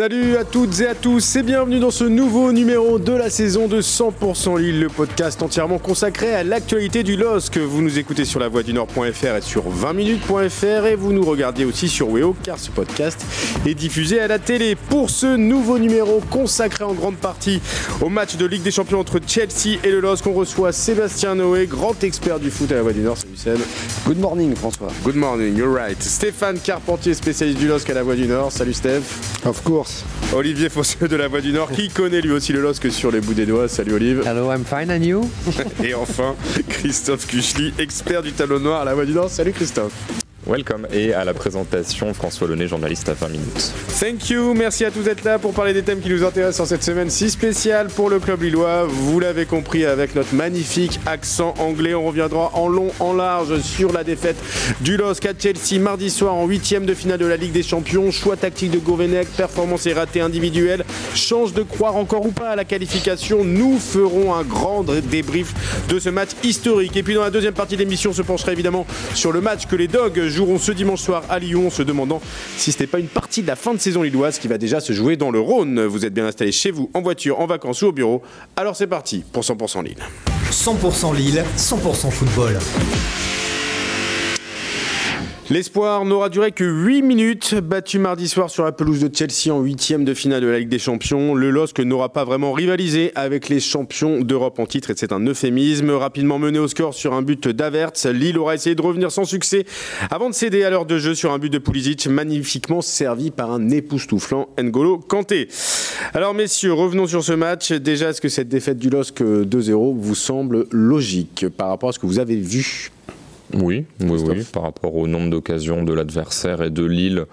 Salut à toutes et à tous et bienvenue dans ce nouveau numéro de la saison de 100% Lille, le podcast entièrement consacré à l'actualité du LOSC. Vous nous écoutez sur la voix du Nord.fr et sur 20minutes.fr et vous nous regardez aussi sur Weo car ce podcast est diffusé à la télé. Pour ce nouveau numéro consacré en grande partie au match de Ligue des Champions entre Chelsea et le LOSC, on reçoit Sébastien Noé, grand expert du foot à la voix du Nord. Salut Seb. Good morning François. Good morning, you're right. Stéphane Carpentier, spécialiste du LOSC à la voix du Nord. Salut Steph. Of course. Olivier Fosseux de la Voix du Nord, qui connaît lui aussi le LOSC sur les bouts des doigts. Salut Olive. Hello, I'm fine and you? Et enfin, Christophe Kuchli, expert du tableau noir à la Voix du Nord. Salut Christophe. Welcome et à la présentation François Launay, journaliste à 20 minutes. Thank you, merci à tous d'être là pour parler des thèmes qui nous intéressent en cette semaine si spéciale pour le club lillois. Vous l'avez compris avec notre magnifique accent anglais, on reviendra en long, en large sur la défaite du LOSC à Chelsea mardi soir en huitième de finale de la Ligue des Champions. Choix tactique de Gourvenec, performance et raté individuel, chance de croire encore ou pas à la qualification. Nous ferons un grand débrief de ce match historique. Et puis dans la deuxième partie de l'émission, on se penchera évidemment sur le match que les Dogs joueront ce dimanche soir à Lyon, en se demandant si ce n'était pas une partie de la fin de saison lilloise qui va déjà se jouer dans le Rhône. Vous êtes bien installé chez vous, en voiture, en vacances ou au bureau. Alors c'est parti pour 100% Lille. 100% Lille, 100% football. L'espoir n'aura duré que 8 minutes. Battu mardi soir sur la pelouse de Chelsea en huitième de finale de la Ligue des Champions, le LOSC n'aura pas vraiment rivalisé avec les champions d'Europe en titre et c'est un euphémisme. Rapidement mené au score sur un but d'Avertz, Lille aura essayé de revenir sans succès avant de céder à l'heure de jeu sur un but de Pulisic, magnifiquement servi par un époustouflant N'Golo Kanté. Alors messieurs, revenons sur ce match. Déjà, est-ce que cette défaite du LOSC 2-0 vous semble logique par rapport à ce que vous avez vu? Oui, oui, oui, par rapport au nombre d'occasions de l'adversaire et de Lille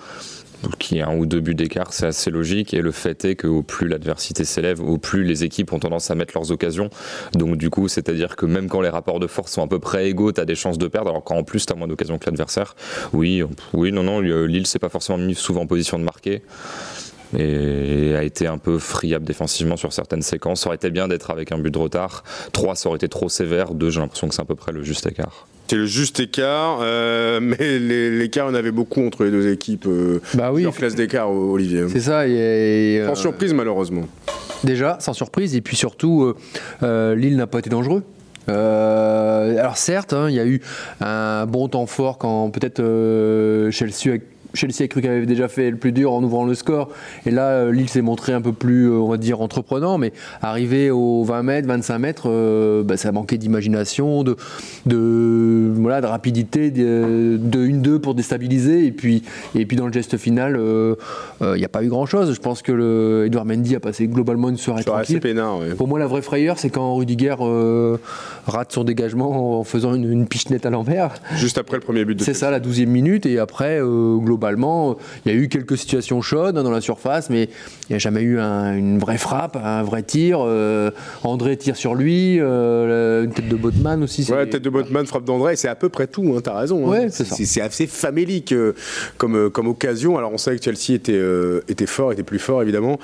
qui a un ou deux buts d'écart, c'est assez logique. Et le fait est qu'au plus l'adversité s'élève, au plus les équipes ont tendance à mettre leurs occasions. Donc du coup, c'est-à-dire que même quand les rapports de force sont à peu près égaux, tu as des chances de perdre. Alors qu'en plus, tu as moins d'occasions que l'adversaire. Oui, oui, non, non, Lille s'est pas forcément mis souvent en position de marquer et a été un peu friable défensivement sur certaines séquences. Ça aurait été bien d'être avec un but de retard. 3, ça aurait été trop sévère. 2, j'ai l'impression que c'est à peu près le juste écart. C'est le juste écart, euh, mais l'écart, on avait beaucoup entre les deux équipes. Euh, bah oui. Classe d'écart, Olivier. C'est ça. Et, sans surprise, malheureusement. Déjà, sans surprise. Et puis surtout, euh, Lille n'a pas été dangereux. Euh, alors certes, hein, il y a eu un bon temps fort quand peut-être Chelsea a Chelsea a cru qu'elle avait déjà fait le plus dur en ouvrant le score. Et là, euh, Lille s'est montré un peu plus, euh, on va dire, entreprenant. Mais arrivé aux 20 mètres, 25 mètres, euh, bah, ça manquait d'imagination, de, de, voilà, de rapidité, de, 1-2 pour déstabiliser. Et puis, et puis dans le geste final, il n'y a pas eu grand-chose. Je pense que le Edouard Mendy a passé globalement une soirée tranquille. Pour moi, la vraie frayeur, c'est quand Rudiger rate son dégagement en faisant une, une pichenette à l'envers. Juste après le premier but de C'est ça, la 12e minute. Et après, globalement, globalement, il y a eu quelques situations chaudes hein, dans la surface, mais il n'y a jamais eu une vraie frappe, un vrai tir. Euh, André tire sur lui, euh, une tête de Botman aussi. Ouais, tête de Botman, frappe d'André, c'est à peu près tout, hein, t'as raison. Hein. c'est assez famélique euh, comme, comme occasion. Alors on savait que Chelsea était, était fort, était plus fort évidemment.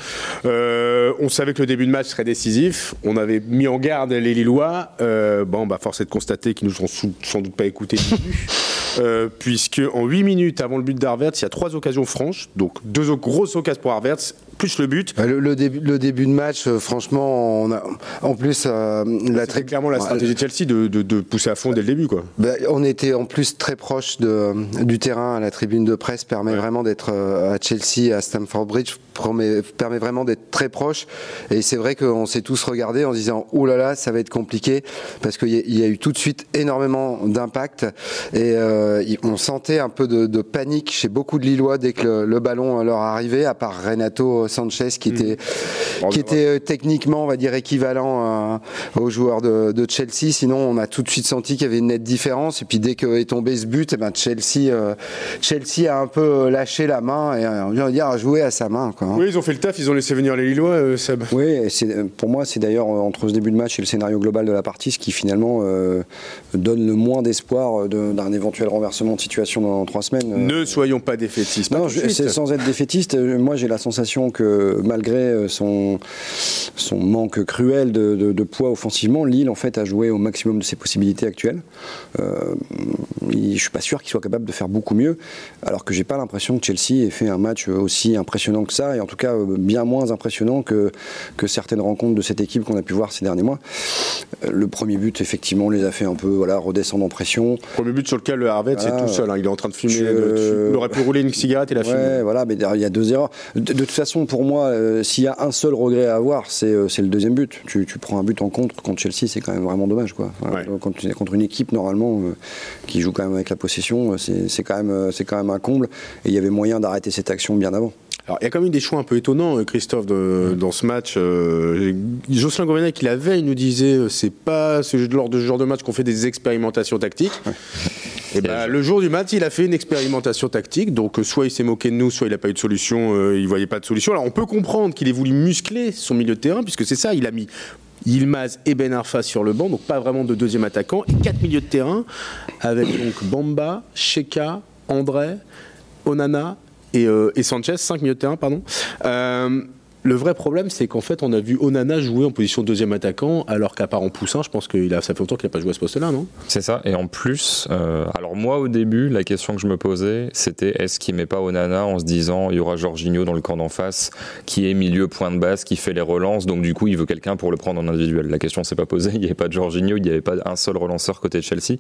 on savait que le début de match serait décisif. On avait mis en garde les Lillois. bon, bah, force est de constater qu'ils nous ont sans doute pas écoutés. Euh, puisque en 8 minutes avant le but d'Arverts, il y a trois occasions franches, donc deux grosses occasions pour Arverts, plus le but. Bah, le, début, le début de match, euh, franchement, on a, en plus, euh, la très clairement la stratégie de Chelsea de, de, pousser à fond dès le début, quoi. Bah, on était en plus très proche de, du terrain. La tribune de presse permet vraiment d'être à Chelsea, à Stamford Bridge, permet, permet vraiment d'être très proche. Et c'est vrai qu'on s'est tous regardés en se disant, oh là là, ça va être compliqué, parce qu'il y, y, a eu tout de suite énormément d'impact et euh, on sentait un peu de, de, panique chez beaucoup de Lillois dès que le, le, ballon leur arrivait, à part Renato Sanchez qui mmh. était, qui était euh, techniquement, on va dire, équivalent aux joueurs de, de, Chelsea. Sinon, on a tout de suite senti qu'il y avait une nette différence. Et puis dès que est tombé ce but, et eh ben Chelsea, euh, Chelsea a un peu lâché la main et on dire a joué à sa main. Quoi, hein. Oui, ils ont fait le taf, ils ont laissé venir les Lillois, euh, Seb. Oui, pour moi, c'est d'ailleurs entre ce début de match et le scénario global de la partie ce qui finalement donne le moins d'espoir d'un éventuel renversement de situation dans trois semaines. Euh, ne soyons pas défaitistes. Non, c'est sans être défaitiste. Euh, moi, j'ai la sensation que malgré son, son manque cruel de, poids offensivement, Lille en fait a joué au maximum de ses possibilités actuelles. Euh, je suis pas sûr qu'il soit capable de faire beaucoup mieux, alors que j'ai pas l'impression que Chelsea ait fait un match aussi impressionnant que ça, et en tout cas bien moins impressionnant que, que certaines rencontres de cette équipe qu'on a pu voir ces derniers mois. Le premier but, effectivement, les a fait un peu voilà, redescendre en pression. Premier but sur lequel le Harvey, c'est tout seul. Hein. Il est en train de fumer. Il aurait pu rouler une cigarette et la ouais, voilà, mais il y a deux erreurs. De, toute façon, pour moi, euh, s'il y a un seul regret à avoir, c'est euh, le deuxième but. Tu, prends un but en contre contre Chelsea, c'est quand même vraiment dommage. Quoi. Contre une équipe, normalement, euh, qui joue quand même avec la possession, c'est quand, même, quand même un comble. Et il y avait moyen d'arrêter cette action bien avant. Alors, il y a quand même des choix un peu étonnants, euh, Christophe, dans ce match. Euh, Jocelyn Gourvenec, qui la veille nous disait euh, c'est pas ce, lors de ce genre de match qu'on fait des expérimentations tactiques. Et ben, le jour du match, il a fait une expérimentation tactique. Donc, soit il s'est moqué de nous, soit il n'a pas eu de solution, il voyait pas de solution. Alors, on peut comprendre qu'il ait voulu muscler son milieu de terrain, puisque c'est ça, il a mis Yilmaz et Ben Arfa sur le banc, donc pas vraiment de deuxième attaquant, et quatre milieux de terrain, avec donc Bamba, Sheka, André, Onana euh, et, Sanchez, 5 milieux de terrain, pardon. Euh, le vrai problème, c'est qu'en fait, on a vu Onana jouer en position de deuxième attaquant, alors qu'à part en poussin, je pense que ça fait longtemps qu'il n'a pas joué à ce poste-là, non? C'est ça. Et en plus, euh, alors moi, au début, la question que je me posais, c'était est-ce qu'il met pas Onana en se disant il y aura Jorginho dans le camp d'en face, qui est milieu point de base, qui fait les relances, donc du coup, il veut quelqu'un pour le prendre en individuel? La question s'est pas posée. Il n'y avait pas de Jorginho, il n'y avait pas un seul relanceur côté de Chelsea.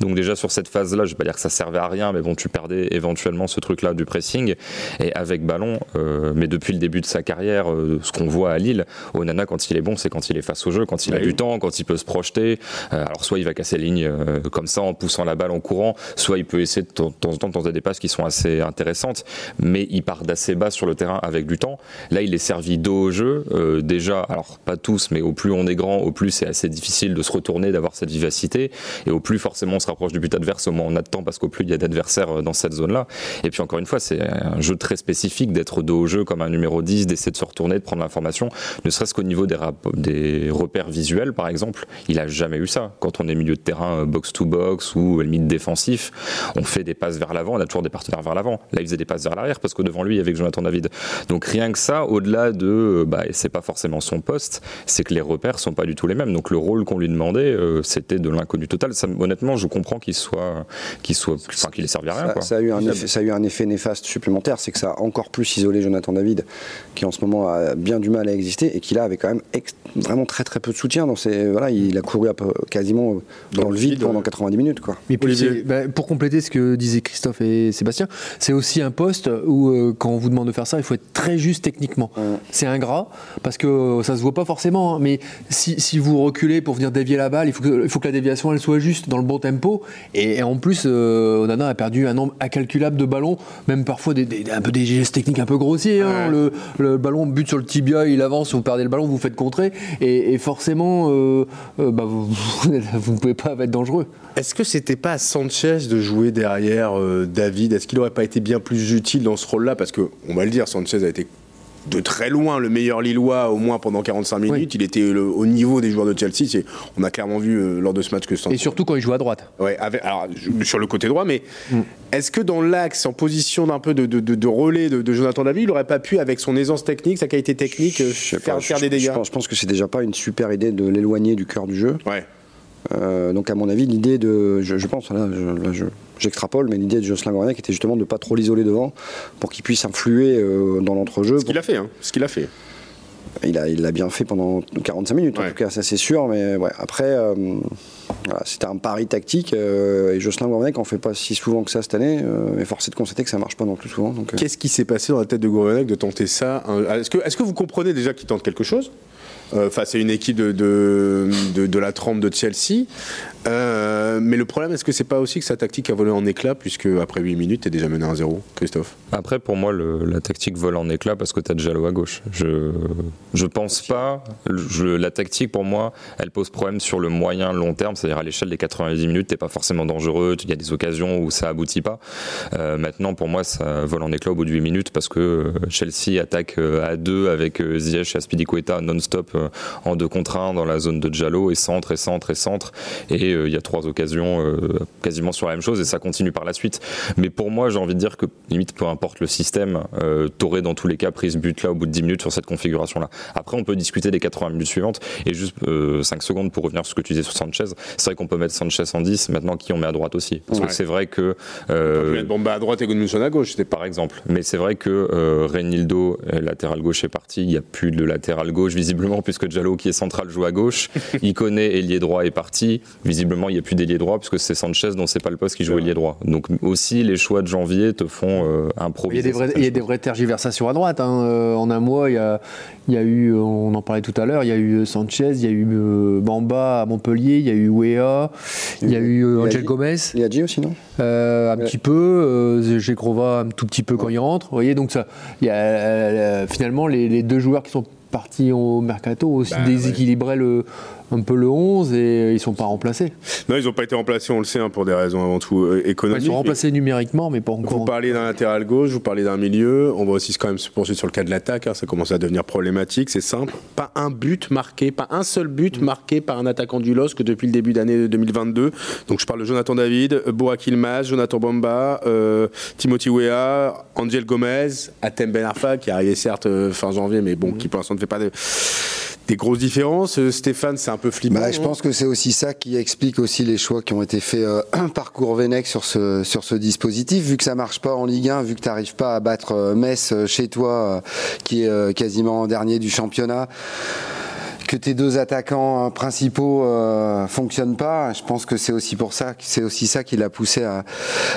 Donc déjà sur cette phase-là, je vais pas dire que ça servait à rien, mais bon, tu perdais éventuellement ce truc-là du pressing et avec ballon. Euh, mais depuis le début de sa carrière, euh, ce qu'on voit à Lille, Onana, quand il est bon, c'est quand il est face au jeu, quand il a du temps, quand il peut se projeter. Euh, alors, soit il va casser les lignes euh, comme ça en poussant la balle en courant, soit il peut essayer de temps en temps de tenter des passes qui sont assez intéressantes, mais il part d'assez bas sur le terrain avec du temps. Là, il est servi dos au jeu. Déjà, alors pas tous, mais au plus on est grand, au plus c'est assez difficile de se retourner, d'avoir cette vivacité, et au plus forcément on se rapproche du but adverse, au moins on a de temps parce qu'au plus il y a d'adversaires dans cette zone-là. Et puis encore une fois, c'est un jeu très spécifique d'être dos au jeu comme un numéro 10, d'essayer de se retourner, de prendre l'information ne serait-ce qu'au niveau des, des, repères visuels, par exemple, il a jamais eu ça. Quand on est milieu de terrain box-to-box ou limite défensif, on fait des passes vers l'avant, on a toujours des partenaires vers l'avant. Là, il faisait des passes vers l'arrière parce que devant lui, il y avait Jonathan David. Donc rien que ça, au-delà de, bah, c'est pas forcément son poste, c'est que les repères sont pas du tout les mêmes. Donc le rôle qu'on lui demandait, euh, c'était de l'inconnu total. honnêtement, je comprends qu'il soit, qu'il soit, enfin, qu'il ait servi à rien. Ça, ça, a eu un effet, ça a eu un effet néfaste supplémentaire, c'est que ça a encore plus isolé Jonathan David, qui en ce moment a bien du mal à exister et qui là avait quand même vraiment très très peu de soutien. Dans ses, voilà, il a couru quasiment dans, le vide, pendant 90 minutes. Quoi. Mais bah, pour compléter ce que disaient Christophe et Sébastien, c'est aussi un poste où euh, quand on vous demande de faire ça, il faut être très juste techniquement. C'est ingrat parce que euh, ça se voit pas forcément, hein, mais si, si, vous reculez pour venir dévier la balle, il faut que, il faut que la déviation elle soit juste dans le bon tempo. Et, en plus, euh, Onana a perdu un nombre incalculable de ballons, même parfois des, un peu des gestes techniques un peu grossiers. Hein. Le, le, ballon bute sur le tibia, il avance vous perdez le ballon, vous faites contrer, et, forcément, euh, euh, bah, vous ne pouvez pas être dangereux. Est-ce que c'était pas à Sanchez de jouer derrière euh, David? Est-ce qu'il n'aurait pas été bien plus utile dans ce rôle-là? Parce que, on va le dire, Sanchez a été de très loin le meilleur Lillois, au moins pendant 45 minutes. Il était au niveau des joueurs de Chelsea. On a clairement vu euh, lors de ce match que Et surtout quand il joue à droite. Ouais, alors, sur le côté droit, mais mm. est-ce que dans l'axe, en position d'un peu de, relais de, Jonathan David, il n'aurait pas pu, avec son aisance technique, sa qualité technique, euh, faire, faire des dégâts je pense, je pense, que c'est déjà pas une super idée de l'éloigner du cœur du jeu. Ouais. Euh, donc à mon avis, l'idée de, je, pense, là, j'extrapole, mais l'idée de Jocelyn Gourvenec était justement de ne pas trop l'isoler devant pour qu'il puisse influer euh, dans l'entrejeu. Ce qu'il a fait, hein, ce qu'il a fait. Il a, il l'a bien fait pendant 45 minutes, en tout cas, ça c'est sûr. Mais ouais, après, euh, c'était un pari tactique. et Jocelyn Gourvenec en fait pas si souvent que ça cette année. mais force est de constater que ça marche pas non plus souvent. Qu'est-ce qui s'est passé dans la tête de Gourvenec de tenter ça Est-ce que, est-ce que vous comprenez déjà qu'il tente quelque chose? Euh, face à une équipe de, de, la trempe de Chelsea. Euh, mais le problème, est-ce que c'est pas aussi que sa tactique a volé en éclat, puisque après 8 minutes, tu es déjà mené à 0 Christophe? Après, pour moi, la tactique vole en éclat parce que tu as déjà l'eau à gauche. Je, je pense pas. la tactique, pour moi, elle pose problème sur le moyen long terme, c'est-à-dire à, l'échelle des 90 minutes, t'es pas forcément dangereux, il y a des occasions où ça aboutit pas. Euh, maintenant, pour moi, ça vole en éclat au bout de 8 minutes parce que Chelsea attaque à deux avec Ziyech et Aspilicueta non-stop en deux contre un dans la zone de Jallo et centre et centre et centre. Et il y a trois occasions quasiment sur la même chose et ça continue par la suite. Mais pour moi, j'ai envie de dire que limite, peu importe le système, t'aurais dans tous les cas pris ce but là au bout de 10 minutes sur cette configuration-là. Après, on peut discuter des 80 minutes suivantes. Et juste 5 secondes pour revenir sur ce que tu disais sur Sanchez. C'est vrai qu'on peut mettre Sanchez en 10. Maintenant, qui on met à droite aussi Parce que c'est vrai que. Euh, Bomba à droite et Goodmanson à gauche, c'était par exemple. Mais c'est vrai que euh, Reynildo, latéral gauche, est parti. Il n'y a plus de latéral gauche, visiblement, puisque Jallo, qui est central, joue à gauche. Il connaît ailier droit est parti. Visiblement, il n'y a plus d'ailier droit, puisque c'est Sanchez dont c'est pas le poste qui joue ailier droit. Donc, aussi, les choix de janvier te font euh, improviser. Il y a des, vrais, il y a des vraies tergiversations à droite. Hein. Euh, en un mois, il y, a, il y a eu, on en parlait tout à l'heure, il y a eu Sanchez, il y a eu Bamba à Montpellier, il y a eu Wea, il y a eu Angel Gomez. Il y a G aussi, non Un petit peu. Euh, Grova un tout petit peu quand il rentre. Vous voyez, donc ça, il y a euh, finalement les, les, deux joueurs qui sont partis au mercato aussi bah, déséquilibraient le, un peu le 11 et ils sont pas remplacés. Non, ils n'ont pas été remplacés, on le sait, hein, pour des raisons avant tout euh, économiques. ils sont remplacés numériquement, mais pas encore. Vous parlez d'un latéral gauche, vous parlez d'un milieu. On va aussi quand même se poursuivre sur le cas de l'attaque. Hein, ça commence à devenir problématique. C'est simple. Pas un but marqué, pas un seul but marqué par un attaquant du LOSC depuis le début d'année 2022. Donc je parle de Jonathan David, Boak Ilmaz, Jonathan Bomba, euh, Timothy Weah, Angel Gomez, Atem Ben Arfa, qui est arrivé certes euh, fin janvier, mais bon, mm. qui pour l'instant ne fait pas de des grosses différences. Euh, Stéphane, c'est un peu flippant. Bah, je pense que c'est aussi ça qui explique aussi les choix qui ont été faits euh, par Courvenec sur ce, sur ce dispositif. Vu que ça marche pas en Ligue 1, vu que tu n'arrives pas à battre euh, Metz chez toi, qui est quasiment dernier du championnat, que tes deux attaquants principaux euh, fonctionnent pas, je pense que c'est aussi pour ça, c'est aussi ça qui l'a poussé à,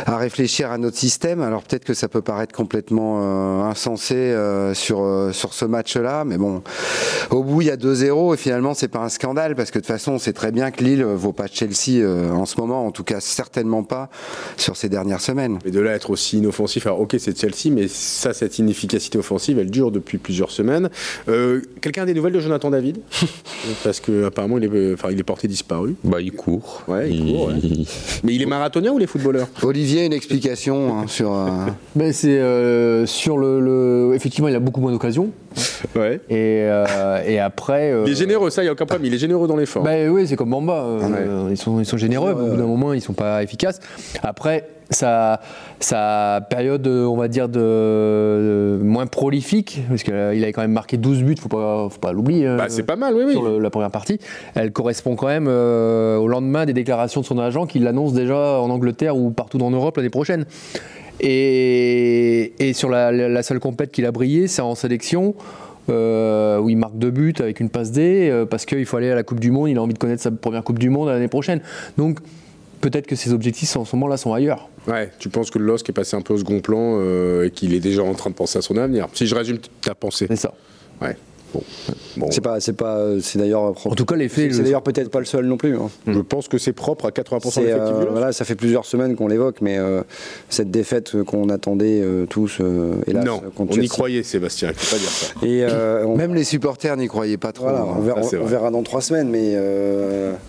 à, réfléchir à notre système. Alors peut-être que ça peut paraître complètement euh, insensé euh, sur euh, sur ce match-là, mais bon, au bout il y a 2-0 et finalement c'est pas un scandale parce que de toute façon on sait très bien que Lille vaut pas Chelsea en ce moment, en tout cas certainement pas sur ces dernières semaines. Et de là être aussi inoffensif, alors ok c'est Chelsea, mais ça cette inefficacité offensive elle dure depuis plusieurs semaines. Quelqu'un des nouvelles de Jonathan David? Parce qu'apparemment, il est, enfin, il est porté disparu. Bah, il court. Ouais, il, court. Mais il est marathonien ou les footballeurs? Olivier, une explication hein, sur. Euh... Ben, c'est euh, sur le, Effectivement, il a beaucoup moins d'occasions. Ouais. Et, euh, et après. Il est généreux, ça, il n'y a aucun problème. Il est généreux dans l'effort. Ben, oui, c'est comme Bamba. Euh, ils, sont, ils sont généreux. Au bout d'un moment, ils ne sont pas efficaces. Après sa, sa période, on va dire, de, moins prolifique, parce qu'il avait quand même marqué 12 buts, faut pas, faut pas l'oublier. Bah, c'est pas mal, oui, oui. Sur la première partie. Elle correspond quand même euh, au lendemain des déclarations de son agent qui l'annonce déjà en Angleterre ou partout dans l'Europe l'année prochaine. Et, et sur la, la seule compète qu'il a brillé, c'est en sélection. Euh, où il marque deux buts avec une passe D, euh, parce qu'il faut aller à la Coupe du Monde, il a envie de connaître sa première Coupe du Monde l'année prochaine. Donc peut-être que ses objectifs en ce moment-là sont ailleurs. Ouais, tu penses que le LOSC est passé un peu au second plan euh, et qu'il est déjà en train de penser à son avenir. Si je résume ta pensée. C'est ça. Ouais. Bon. C'est pas, c'est pas, c'est d'ailleurs. En tout cas, l'effet. C'est d'ailleurs peut-être pas le seul non plus. Hein. Je pense que c'est propre à 80% de euh, Voilà, ça fait plusieurs semaines qu'on l'évoque, mais euh, cette défaite qu'on attendait euh, tous, hélas. Non, on y croyait, Sébastien. Il faut pas dire ça. Et même les supporters n'y croyaient pas trop. on, verra, on, verra, dans trois semaines, mais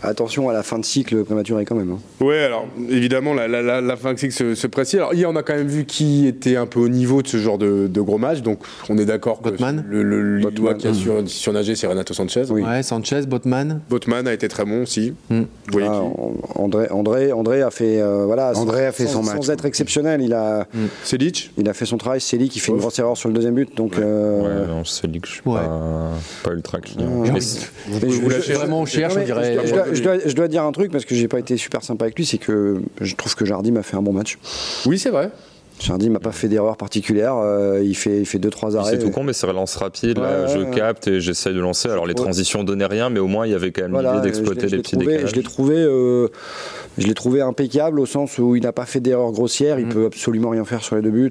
attention à la fin de cycle prématuré quand même. Hein. Oui, alors évidemment, la, la, la, fin de cycle se, se, précise. Alors hier, on a quand même vu qui était un peu au niveau de ce genre de, de gros match, donc on est d'accord que le, le, le qui a sur c'est Renato Sanchez. Oui. Ouais, Sanchez, Botman. Botman a été très bon aussi. Hmm. Ah, André, André, André a fait euh, voilà. André a fait son match. Sans être exceptionnel, il a. Mm. Il a fait son travail. Selic, qui fait une grosse erreur sur le deuxième but. Donc. Ouais, euh... ouais non, Selic, je suis pas, pas, ultra client. je, vous lâchez vraiment cher, je dirais. Je dois, je, dois, je dois, dire un truc parce que j'ai pas été super sympa avec lui, c'est que je trouve que Jardim a fait un bon match. Oui, c'est vrai. Jardim m'a pas fait d'erreur particulière. Euh, il fait, il fait deux trois arrêts. C'est tout con, mais c'est relance rapide. là, je capte et j'essaie de lancer. Alors les transitions donnaient rien, mais au moins il y avait quand même l'idée d'exploiter les petits décalages. Je l'ai trouvé, euh, je l'ai trouvé impeccable au sens où il n'a pas fait d'erreur grossière. Il mm. peut absolument rien faire sur les deux buts.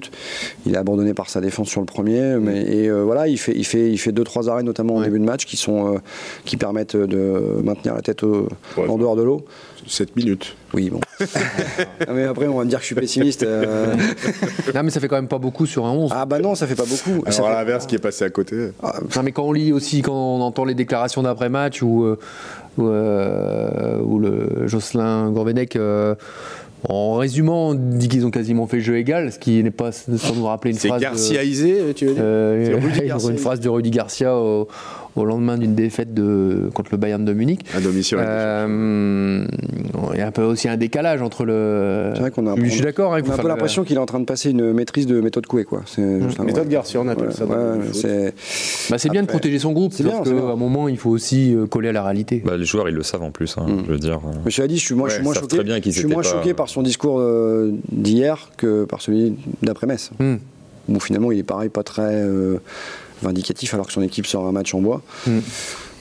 Il est abandonné par sa défense sur le premier, mm. mais et euh, voilà, il fait, il fait, il fait deux trois arrêts notamment au début de match qui sont, euh, qui permettent de maintenir la tête au, en dehors de l'eau. 7 minutes. Oui, bon. mais après, on va me dire que je suis pessimiste. Euh. Non, mais ça fait quand même pas beaucoup sur un 11. Ah, bah non, ça fait pas beaucoup. Alors, à l'inverse, qui est passé à côté. Ah, non, mais quand on lit aussi, quand on entend les déclarations d'après-match ou euh, euh, le Jocelyn Gourvenec. En résumant, on dit qu'ils ont quasiment fait jeu égal, ce qui n'est pas sans nous rappeler une phrase. C'est Garciaisé, tu veux dire euh, Une phrase de Rudy Garcia au, au lendemain d'une défaite de, contre le Bayern de Munich. À domicile. Euh, il y a un peu aussi un décalage entre le. C'est vrai qu'on a, je suis d'accord. hein, on a un peu l'impression qu'il est en train de passer une maîtrise de méthode Coué, quoi. C'est juste un- Méthode Garcia, on appelle Ouais, ça. ouais, c'est- Bah, c'est bien de protéger son groupe, C'est bien, c'est qu'à un moment, il faut aussi euh, coller à la réalité. Bah, les joueurs, ils le savent en plus. hein, Mm. Je veux dire. euh, Mais cela dit, je suis, je moins choqué. très bien qu'ils je suis étaient moins pas- choqué par son discours d'hier que par celui d'après-Metz. Hmm. Où finalement, il est pareil, pas très euh, vindicatif, alors que son équipe sort un match en bois. Hmm.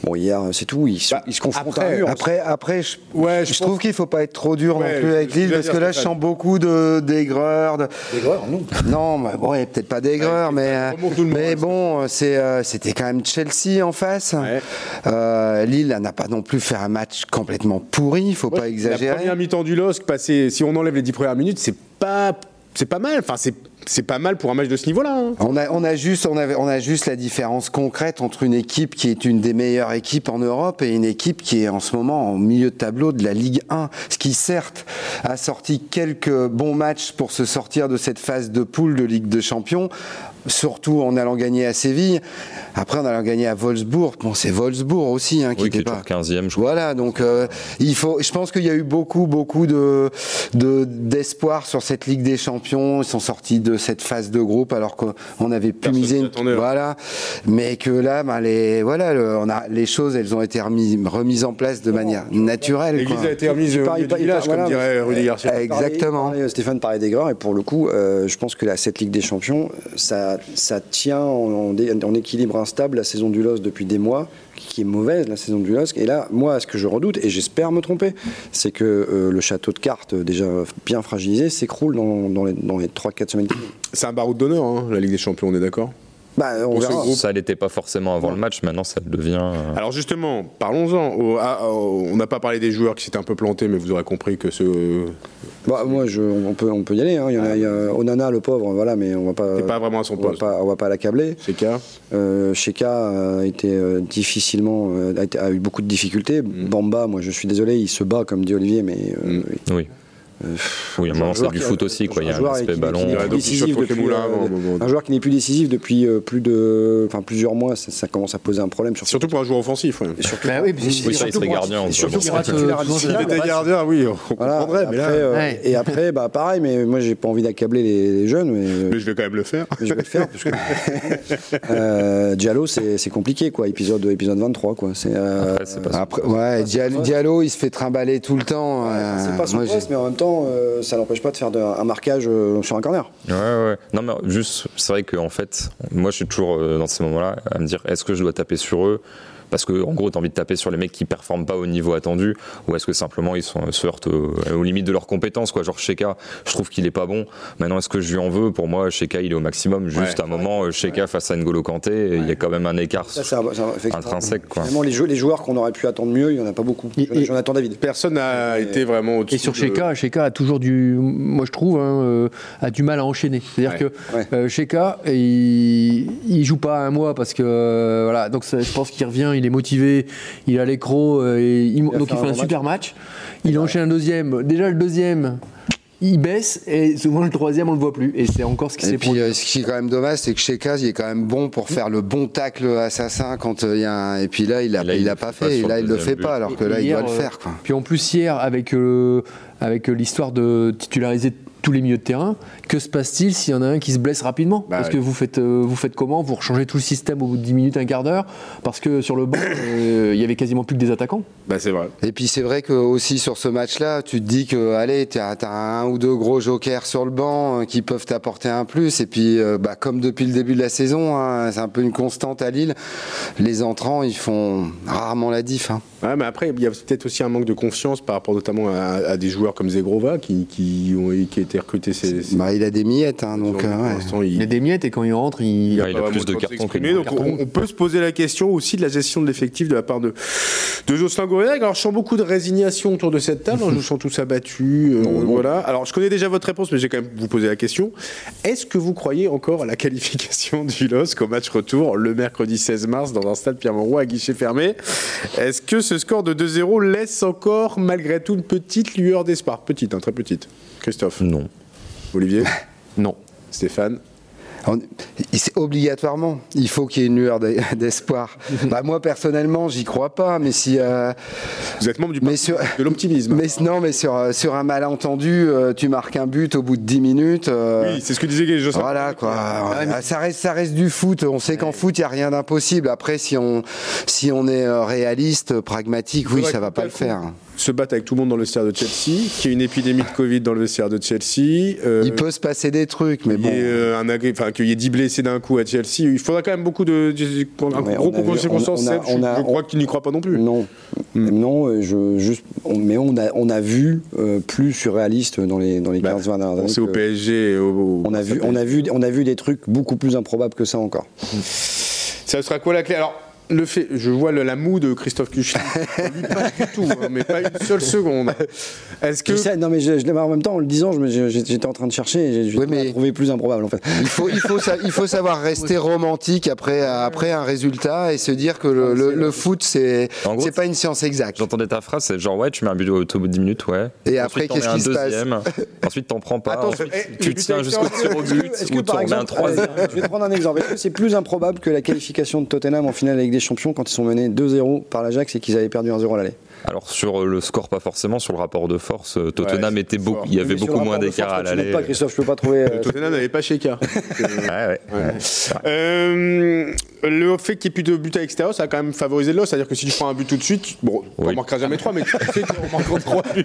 Bon, hier, c'est tout. Il, se- Bah, il se confronte après- à un mur. Après, après, je, Ouais, je, je trouve qu'il faut pas être trop dur Ouais, non plus avec Lille parce que là, je sens beaucoup de d'aigreur. De... D'aigreur, non. Non, mais ouais, peut-être pas d'aigreur, mais, euh, mais bon, c'est, euh, c'était quand même Chelsea en face. Ouais. Euh, Lille n'a pas non plus fait un match complètement pourri, il faut Ouais, pas La exagérer. première mi-temps du LOSC, passé, si on enlève les 10 premières minutes, c'est pas, c'est pas mal. Enfin, c'est, c'est pas mal pour un match de ce niveau-là. hein. On a, juste, on, on a juste la différence concrète entre une équipe qui est une des meilleures équipes en Europe et une équipe qui est en ce moment au milieu de tableau de la Ligue 1. Ce qui, certes, a sorti quelques bons matchs pour se sortir de cette phase de poule de Ligue de Champions, surtout en allant gagner à Séville. Après, en allant gagner à Wolfsburg. Bon, c'est Wolfsburg aussi hein, qui Oui, qui n'était est pas. toujours 15e, je crois. Voilà, donc euh, il faut. Je pense qu'il y a eu beaucoup, beaucoup de de- d'espoir sur cette Ligue des Champions. Ils sont sortis de cette phase de groupe alors qu'on avait pu miser. une- hein. Voilà, mais que là, ben, les voilà, le- on a les choses, elles ont été remises, remises en place de manière naturelle. L'église a été remise au village, voilà, comme dirait Rudy Garcia. Eh, Exactement. Parlait, Stéphane parlait d'aigreur et pour le coup, euh, je pense que la, cette Ligue des Champions, ça, ça tient en, équilibre instable la saison du LOS depuis des mois, qui est mauvaise la saison du LOS. Et là, moi, ce que je redoute, et j'espère me tromper, c'est que euh, le château de cartes, euh, déjà bien fragilisé, s'écroule dans, les, dans les 3-4 semaines. C'est un baroud d'honneur, hein, la Ligue des Champions, on est d'accord? Bah, on verra. Ça l'était pas forcément avant le match, maintenant ça le devient. euh, Alors justement, parlons-en. On n'a pas parlé des joueurs qui s'étaient un peu plantés, mais vous aurez compris que ce Bah, moi, je, on, peut, on peut y aller. hein. Il y en a, il y a Onana, le pauvre, voilà, mais on va pas. n'est pas vraiment à son on va poste. pas, on va pas l'accabler. C'est cas. Euh, Sheka a été euh, difficilement, euh, a, été- a eu beaucoup de difficultés. Mm. Bamba, moi je suis désolé, il se bat comme dit Olivier, mais euh, Oui. Oui, à un moment, c'est du foot aussi, quoi. Il y a un joueur aspect qui- ballon. euh, à un un joueur qui n'est plus décisif depuis euh, plus de, enfin plusieurs mois, ça, ça commence à poser un problème. Surtout, Surtout pour un joueur offensif. ouais. et surtout, Bah oui, c'est- Oui, ça, il serait gardien, et surtout dirait. pour un S'il euh, était gardien, oui, on Voilà, comprendrait. mais, là, euh, Ouais. Et après, bah, pareil, mais moi j'ai pas envie d'accabler les, les jeunes, mais, euh, mais je vais quand même le faire. mais je vais le faire. parce que, euh, Diallo, c'est compliqué, quoi. Épisode, épisode 23, quoi. C'est euh, Après, ouais, Diallo, il se fait trimballer tout le temps. euh, c'est pas son mais en même temps, euh, ça n'empêche pas de faire un marquage euh, sur un corner. Ouais, ouais. Non, mais juste, c'est vrai qu'en fait, moi, je suis toujours euh, dans ces moments-là à me dire est-ce que je dois taper sur eux? Parce que en gros, tu as envie de taper sur les mecs qui performent pas au niveau attendu, ou est-ce que simplement ils sont, se heurtent aux, aux limites de leurs compétences, quoi. Genre Sheka, je trouve qu'il est pas bon. Maintenant, est-ce que je lui en veux? Pour moi, Sheka, il est au maximum. Juste Ouais. à un moment, euh, Sheka face à N'Golo Kanté, il y a quand même un écart. Ça. Intrinsèque, quoi. Les, jeux, les joueurs qu'on aurait pu attendre mieux, il n'y en a pas beaucoup. Et- et- Jonathan David. Personne n'a Et- été vraiment au-dessus. Et sur de- Sheka, Sheka a toujours du, moi je trouve, hein, euh, a du mal à enchaîner. C'est-à-dire Ouais. que Ouais. euh, Sheka, il, il joue pas un mois parce que euh, voilà, donc ça, je pense qu'il revient, il est motivé, il a l'écro, euh, et il- donc fait il un fait un super match. Il enchaîne un deuxième. Déjà le deuxième, il baisse et souvent le troisième on le voit plus. Et c'est encore ce qui Et s'est puis, produit. euh, ce qui est quand même dommage, c'est que Sheka, il est quand même bon pour faire le bon tacle assassin quand euh, il y a un... Et puis là, il a, Et là, il il a le pas fait. Et là, il le fait but. pas, alors que Et là, il doit le euh, faire. Quoi. Puis en plus hier avec euh, avec l'histoire de titulariser tous les milieux de terrain, que se passe-t-il s'il y en a un qui se blesse rapidement Bah Parce que vous faites euh, vous faites comment Vous rechangez tout le système au bout de 10 minutes, un quart d'heure Parce que sur le banc, euh, il y avait quasiment plus que des attaquants. Bah, c'est vrai. Et puis c'est vrai que aussi sur ce match-là, tu te dis que allez, t'as as un ou deux gros jokers sur le banc euh, qui peuvent t'apporter un plus. Et puis, euh, bah, comme depuis le début de la saison, hein, c'est un peu une constante à Lille. Les entrants, ils font rarement la diff. hein. Ouais, mais après, il y a peut-être aussi un manque de confiance par rapport notamment à, à des joueurs comme Zegrova qui, qui ont qui a été ces- Bah, il a des miettes, hein, donc. euh, ouais. il, a des miettes et quand il rentre, il. Il a plus de cartons que de Donc on, peut se poser la question aussi de la gestion de l'effectif de la part de, de Jocelyn Gourvenec. Alors je sens beaucoup de résignation autour de cette table. hein, je vous sens tous abattus. euh, voilà. Alors je connais déjà votre réponse, mais j'ai quand même vous poser la question. Est-ce que vous croyez encore à la qualification du LOSC au match retour le mercredi 16 mars dans un stade Pierre-Mauroy à guichet fermé? Est-ce que ce score de 2-0 laisse encore malgré tout une petite lueur d'espoir? Petite, hein, très petite. Christophe, Non. Olivier, Non. Stéphane. c'est obligatoirement, il faut qu'il y ait une lueur d'espoir. bah, moi, personnellement, j'y crois pas, mais si. Euh, Vous êtes membre du mais sur, de l'optimisme. Mais non, mais sur, euh, sur un malentendu, euh, tu marques un but au bout de 10 minutes. oui, c'est ce que disait Joseph. Voilà, quoi. Ah, ça, reste, ça reste du foot. On sait qu'en foot, il n'y a rien d'impossible. Après, si on, si on est réaliste, pragmatique, oui, ça va pas le faire se battre avec tout le monde dans le vestiaire de Chelsea, qu'il y ait une épidémie de Covid dans le vestiaire de Chelsea. Euh, il peut se passer des trucs, mais bon. Euh, enfin, qu'il y ait 10 blessés d'un coup à Chelsea. Il faudra quand même beaucoup de. un gros concours de circonstances. Je, crois qu'il n'y croit pas non plus. Non. Hmm. Non, euh, je, juste, mais on a, on a vu plus surréaliste dans les, dans les 15-20 bah, dernières années. C'est au PSG. Au, on, a vu, on, a vu, on a vu des trucs beaucoup plus improbables que ça encore. Ça sera quoi la clé? Alors, le fait, je vois le, la moue de Christophe Kuchli. pas du tout, hein, mais pas une seule seconde. Est-ce que non mais je, je en même temps en le disant, j'étais en train de chercher, et je oui, trouvé plus improbable en fait. Il faut, il faut, il faut savoir rester romantique après, après un résultat et se dire que le, le, foot c'est, c'est pas une science exacte. J'entendais ta phrase, c'est genre ouais, tu mets un but au, bout de 10 minutes, ouais. Et après qu'est-ce qui se passe Ensuite t'en prends pas. ensuite, tu tiens jusqu'au tir au but ou tu remets un troisième. Je vais prendre un exemple. Est-ce que c'est plus improbable que la qualification de Tottenham en finale avec champions quand ils sont menés 2-0 par l'Ajax et qu'ils avaient perdu 1-0 à l'aller alors sur le score, pas forcément. Sur le rapport de force, euh, Tottenham était beaucoup. Il y avait beaucoup moins d'écart à l'aller. Pas Christophe, je peux pas trouver. Euh, Tottenham n'avait pas Sheka. euh, le fait qu'il n'y ait plus de buts à l'extérieur, ça a quand même favorisé le C'est-à-dire que si tu prends un but tout de suite, bon, on ne marquera jamais 3, mais tu sais qu'on marquera 3 buts.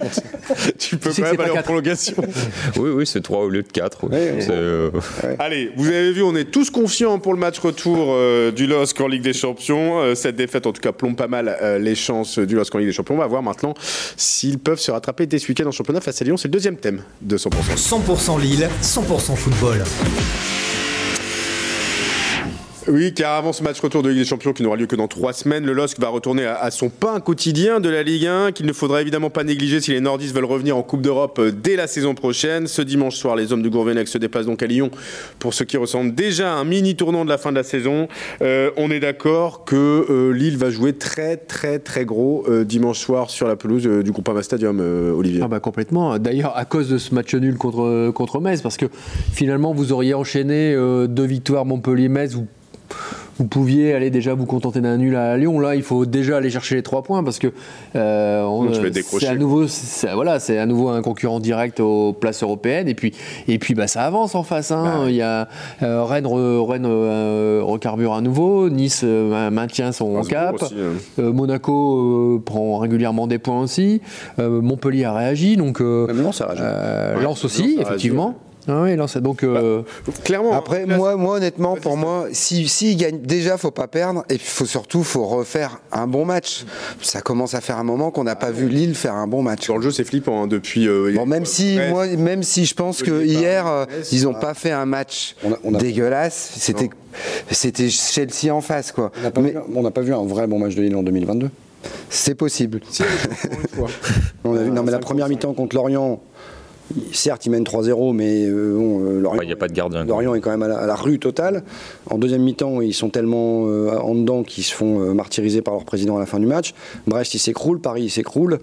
tu peux quand même aller en prolongation. oui, oui, c'est 3 au lieu de 4. Euh, Allez, vous avez vu, on est tous confiants pour le match retour du LOSC en Ligue des Champions. cette défaite, en tout cas, plombe pas mal les chances du LOSC en Ligue des Champions. On va voir maintenant s'ils peuvent se rattraper dès ce week-end en championnat face à Lyon. C'est le deuxième thème de 100%. 100% Lille, 100% football. Oui, car avant ce match retour de Ligue des Champions qui n'aura lieu que dans trois semaines, le LOSC va retourner à, son pain quotidien de la Ligue 1, qu'il ne faudra évidemment pas négliger si les Nordistes veulent revenir en Coupe d'Europe euh, dès la saison prochaine. Ce dimanche soir, les hommes du Gourvenec se déplacent donc à Lyon pour ce qui ressemble déjà à un mini tournant de la fin de la saison. Euh, on est d'accord que euh, Lille va jouer très très très gros dimanche soir sur la pelouse du Groupama Stadium, Olivier. Ah bah complètement. D'ailleurs, à cause de ce match nul contre, contre Metz, parce que finalement vous auriez enchaîné deux victoires Montpellier-Metz vous pouviez aller déjà vous contenter d'un nul à Lyon. Là, il faut déjà aller chercher les trois points parce que euh, c'est à nouveau, voilà, c'est à nouveau un concurrent direct aux places européennes. Et puis, et puis, bah, ça avance en face. Hein. Bah il y a euh, Rennes, Rennes euh, recarbure à nouveau, Nice maintient son cap, hein. Monaco prend régulièrement des points aussi, Montpellier a réagi, donc Lance aussi, effectivement. Ah oui, non, donc euh, bah, clairement. Après, moi, moi, honnêtement, pour moi, si, si il gagne, déjà, faut pas perdre, et puis faut surtout, faut refaire un bon match. Ça commence à faire un moment qu'on n'a pas vu Lille faire un bon match. Sur le jeu, c'est flippant hein, depuis. Euh, bon, même si, moi, même si je pense que hier, euh, ils n'ont pas fait un match dégueulasse. C'était, c'était Chelsea en face, quoi. On n'a pas, vu un vrai bon match de Lille en 2022. C'est possible. on a vu, non, mais la première mi-temps contre Lorient certes, ils mènent 3-0, mais euh, bon, euh, Lorient, a pas de gardien, Lorient est quand même à la, rue totale. En deuxième mi-temps, ils sont tellement euh, en dedans qu'ils se font martyriser par leur président à la fin du match. Brest, il s'écroule. Paris, il s'écroule.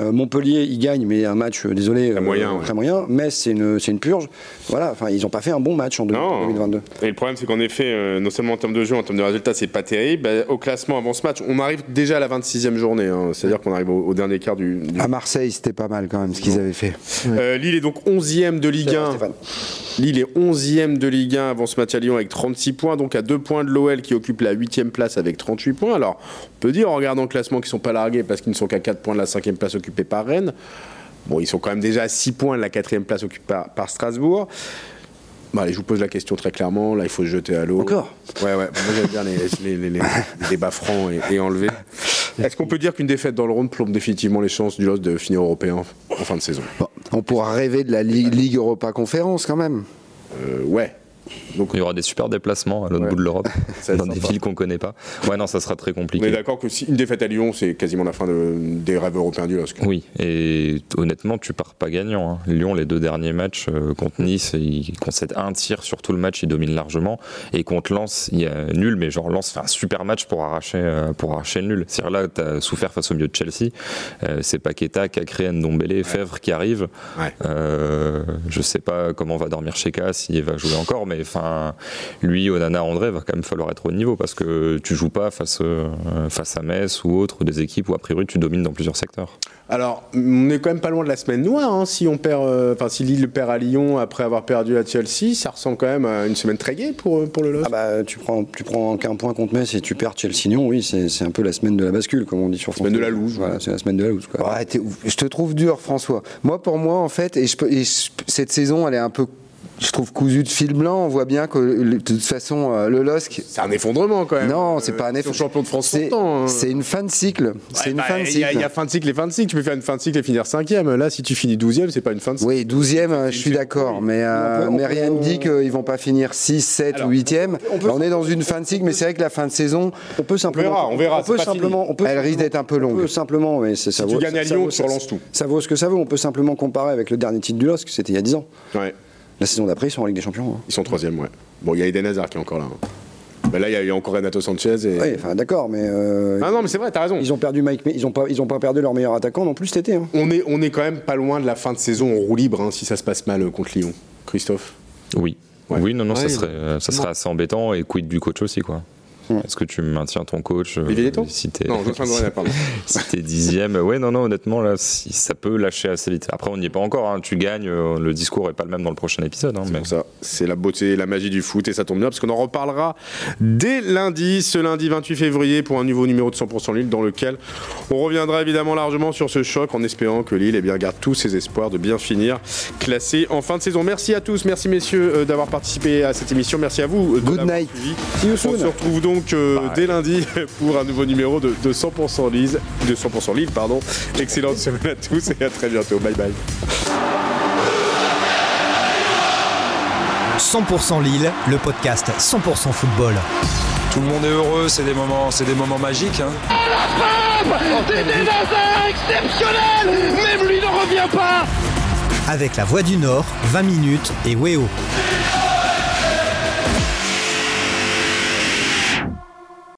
Euh, Montpellier, ils gagnent, mais un match, euh, désolé, très moyen. Très moyen. Metz, c'est une, une, purge. Voilà, enfin, ils n'ont pas fait un bon match en 2022. Et le problème, c'est qu'en effet, euh, non seulement en termes de jeu, en termes de résultats, c'est pas terrible. Bah, au classement avant ce match, on arrive déjà à la 26e journée. Hein. C'est-à-dire qu'on arrive au, dernier quart du, À Marseille, c'était pas mal quand même ce qu'ils avaient fait. Lille est donc 11e de Ligue 1. Lille est 11e de Ligue 1 avant ce match à Lyon avec 36 points, donc à 2 points de l'OL qui occupe la 8e place avec 38 points. Alors, on peut dire en regardant le classement qu'ils ne sont pas largués parce qu'ils ne sont qu'à 4 points de la 5e place occupée par Rennes. Bon, ils sont quand même déjà à 6 points de la 4e place occupée par, Strasbourg. Bon, allez, je vous pose la question très clairement. Là, il faut se jeter à l'eau. Encore Ouais, ouais. Moi, j'aime bien les, les, débats francs et, enlevés. Est-ce qu'on peut dire qu'une défaite dans le round plombe définitivement les chances du LOS de finir européen en fin de saison? On pourra rêver de la Ligue, Europa Conférence quand même. Euh, ouais. Donc, il y aura des super déplacements à l'autre bout de l'Europe, dans des villes qu'on connaît pas. Ouais, non, ça sera très compliqué. On est d'accord que si une défaite à Lyon, c'est quasiment la fin des rêves européens du LOSC. Oui, et honnêtement, tu pars pas gagnant. Hein. Lyon, les deux derniers matchs euh, contre Nice, ils concèdent un tir sur tout le match, ils dominent largement. Et contre Lens, il y a nul, mais genre Lens fait un super match pour arracher, euh, pour arracher le nul. C'est-à-dire là, tu as souffert face au milieu de Chelsea. Euh, c'est Paqueta, Cacré, Ndombele, Fèvre qui arrivent. je sais pas comment va dormir Cheka, s'il va jouer encore, mais mais enfin, lui, Onana, André, va quand même falloir être au niveau parce que tu joues pas face, euh, face à Metz ou autre, des équipes où a priori tu domines dans plusieurs secteurs. Alors, on est quand même pas loin de la semaine noire. hein, si on perd, euh, enfin, si Lille perd à Lyon après avoir perdu à Chelsea, ça ressemble quand même à une semaine très gaie pour, euh, pour le LOSC. Ah bah, tu prends, tu prends qu'un point contre Metz et tu perds Chelsea-Lyon, oui, c'est c'est un peu la semaine de la bascule, comme on dit sur France. Semaine de la loose, Voilà, c'est la semaine de la loose. Quoi. Ouais, je te trouve dur, François. Moi, pour moi, en fait, et, je peux- et je- cette saison, elle est un peu, je trouve, cousue de fil blanc. On voit bien que, de toute façon, euh, le LOSC. C'est un effondrement quand même. Non, c'est pas un Ils sont effondrement. champion de France C'est hein. c'est une fin de cycle. C'est Ouais, une bah, fin de Il y, cycle. a- il y a fin de cycle et fin de cycle. Tu peux faire une fin de cycle et finir cinquième. Là, si tu finis douzième, c'est pas une fin de cycle. Oui, 12e, euh, je suis d'accord, mais, euh, On on rien ne dit qu'ils vont pas finir 6, 7 Alors, ou 8e. on peut- on est dans une fin de cycle, mais c'est vrai que la fin de saison, On peut simplement. verra, on verra, On peut pas simplement. On peut Elle risque d'être un peu On longue. peut simplement, mais c'est ça Si tu gagnes à Lyon, tu ça- relances tout. Ça vaut ce que ça vaut. On peut simplement comparer avec le dernier titre du LOSC, c'était il y a 10 ans. Ouais. La saison d'après, ils sont en Ligue des Champions. hein. Ils sont troisième, ouais. Bon, il y a Eden Hazard qui est encore là. hein. Là, il y a eu encore Renato Sanchez. Et... Oui, enfin d'accord, mais. euh, Ah non, mais c'est vrai, t'as raison. Ils ont perdu Mike, mais ils ont pas, ils ont pas perdu leur meilleur attaquant non plus cet été. hein. On est, on est quand même pas loin de la fin de saison en roue libre hein, si ça se passe mal euh, contre Lyon. Christophe? Oui. Ouais. Oui, non, non, ça serait, euh, ça serait assez embêtant et quid du coach aussi, quoi. Est-ce que tu maintiens ton coach euh, Olivier Letton si t'es Non, Jocelyn Gourena, pardon. si t'es dixième Ouais, non, non, honnêtement, là, si, ça peut lâcher assez vite. Après, on n'y est pas encore. hein. Tu gagnes, euh, le discours est pas le même dans le prochain épisode. hein, mais... Pour ça, c'est la beauté et la magie du foot et ça tombe bien parce qu'on en reparlera dès lundi, ce lundi 28 février pour un nouveau numéro de 100% Lille dans lequel on reviendra évidemment largement sur ce choc en espérant que Lille eh bien, garde tous ses espoirs de bien finir classé en fin de saison. Merci à tous, merci messieurs euh, d'avoir participé à cette émission, merci à vous. euh, Good night. suivi. See you On se retrouve donc euh, dès lundi pour un nouveau numéro de, de 100% Lille, de 100% Lille, pardon. Excellente semaine à tous et à très bientôt. Bye bye. 100% Lille, le podcast 100% football. Tout le monde est heureux, c'est des moments, c'est des moments magiques. hein. Eden Hazard exceptionnel Même lui ne revient pas Avec la Voix du Nord, 20 minutes et Weo.